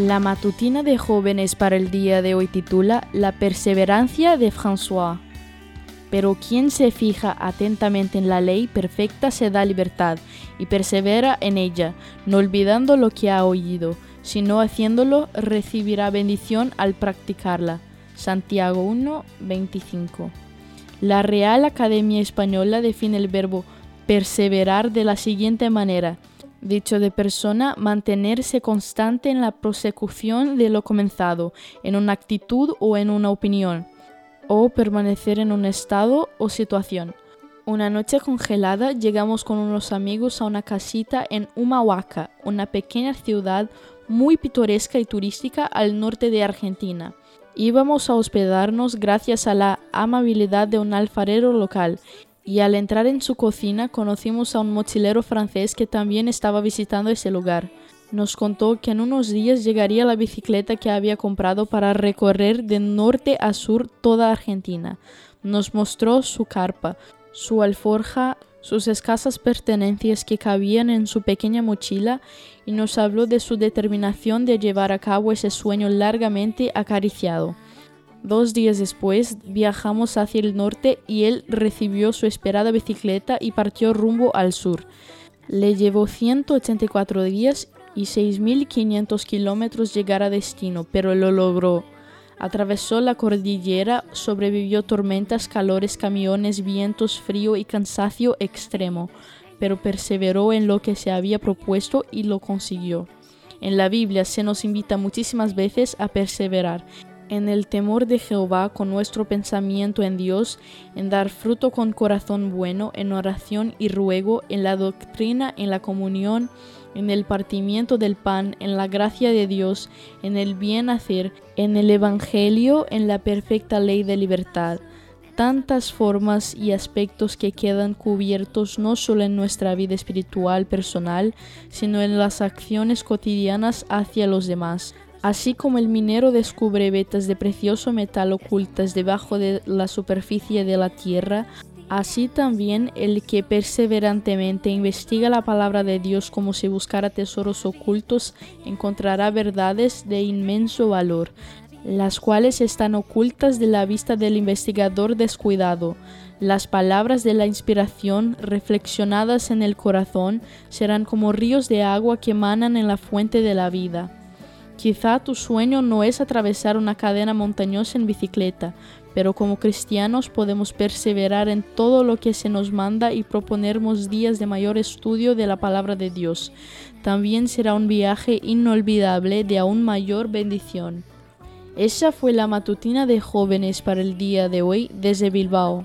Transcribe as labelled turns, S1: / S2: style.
S1: La matutina de jóvenes para el día de hoy titula La perseverancia de François. Pero quien se fija atentamente en la ley perfecta se da libertad y persevera en ella, no olvidando lo que ha oído, sino haciéndolo recibirá bendición al practicarla. Santiago 1, 25. La Real Academia Española define el verbo perseverar de la siguiente manera. Dicho de persona, mantenerse constante en la prosecución de lo comenzado, en una actitud o en una opinión, o permanecer en un estado o situación. Una noche congelada llegamos con unos amigos a una casita en Humahuaca, una pequeña ciudad muy pintoresca y turística al norte de Argentina. Íbamos a hospedarnos gracias a la amabilidad de un alfarero local y al entrar en su cocina conocimos a un mochilero francés que también estaba visitando ese lugar. Nos contó que en unos días llegaría la bicicleta que había comprado para recorrer de norte a sur toda Argentina. Nos mostró su carpa, su alforja, sus escasas pertenencias que cabían en su pequeña mochila y nos habló de su determinación de llevar a cabo ese sueño largamente acariciado. Dos días después viajamos hacia el norte y él recibió su esperada bicicleta y partió rumbo al sur. Le llevó 184 días y 6.500 kilómetros llegar a destino, pero lo logró. Atravesó la cordillera, sobrevivió tormentas, calores, camiones, vientos, frío y cansancio extremo, pero perseveró en lo que se había propuesto y lo consiguió. En la Biblia se nos invita muchísimas veces a perseverar en el temor de Jehová con nuestro pensamiento en Dios, en dar fruto con corazón bueno, en oración y ruego, en la doctrina, en la comunión, en el partimiento del pan, en la gracia de Dios, en el bien hacer, en el Evangelio, en la perfecta ley de libertad. Tantas formas y aspectos que quedan cubiertos no solo en nuestra vida espiritual personal, sino en las acciones cotidianas hacia los demás. Así como el minero descubre vetas de precioso metal ocultas debajo de la superficie de la tierra, Así también el que perseverantemente investiga la palabra de Dios como si buscara tesoros ocultos encontrará verdades de inmenso valor, las cuales están ocultas de la vista del investigador descuidado. Las palabras de la inspiración, reflexionadas en el corazón, serán como ríos de agua que emanan en la fuente de la vida. Quizá tu sueño no es atravesar una cadena montañosa en bicicleta, pero como cristianos podemos perseverar en todo lo que se nos manda y proponernos días de mayor estudio de la palabra de Dios. También será un viaje inolvidable de aún mayor bendición. Esa fue la matutina de jóvenes para el día de hoy desde Bilbao.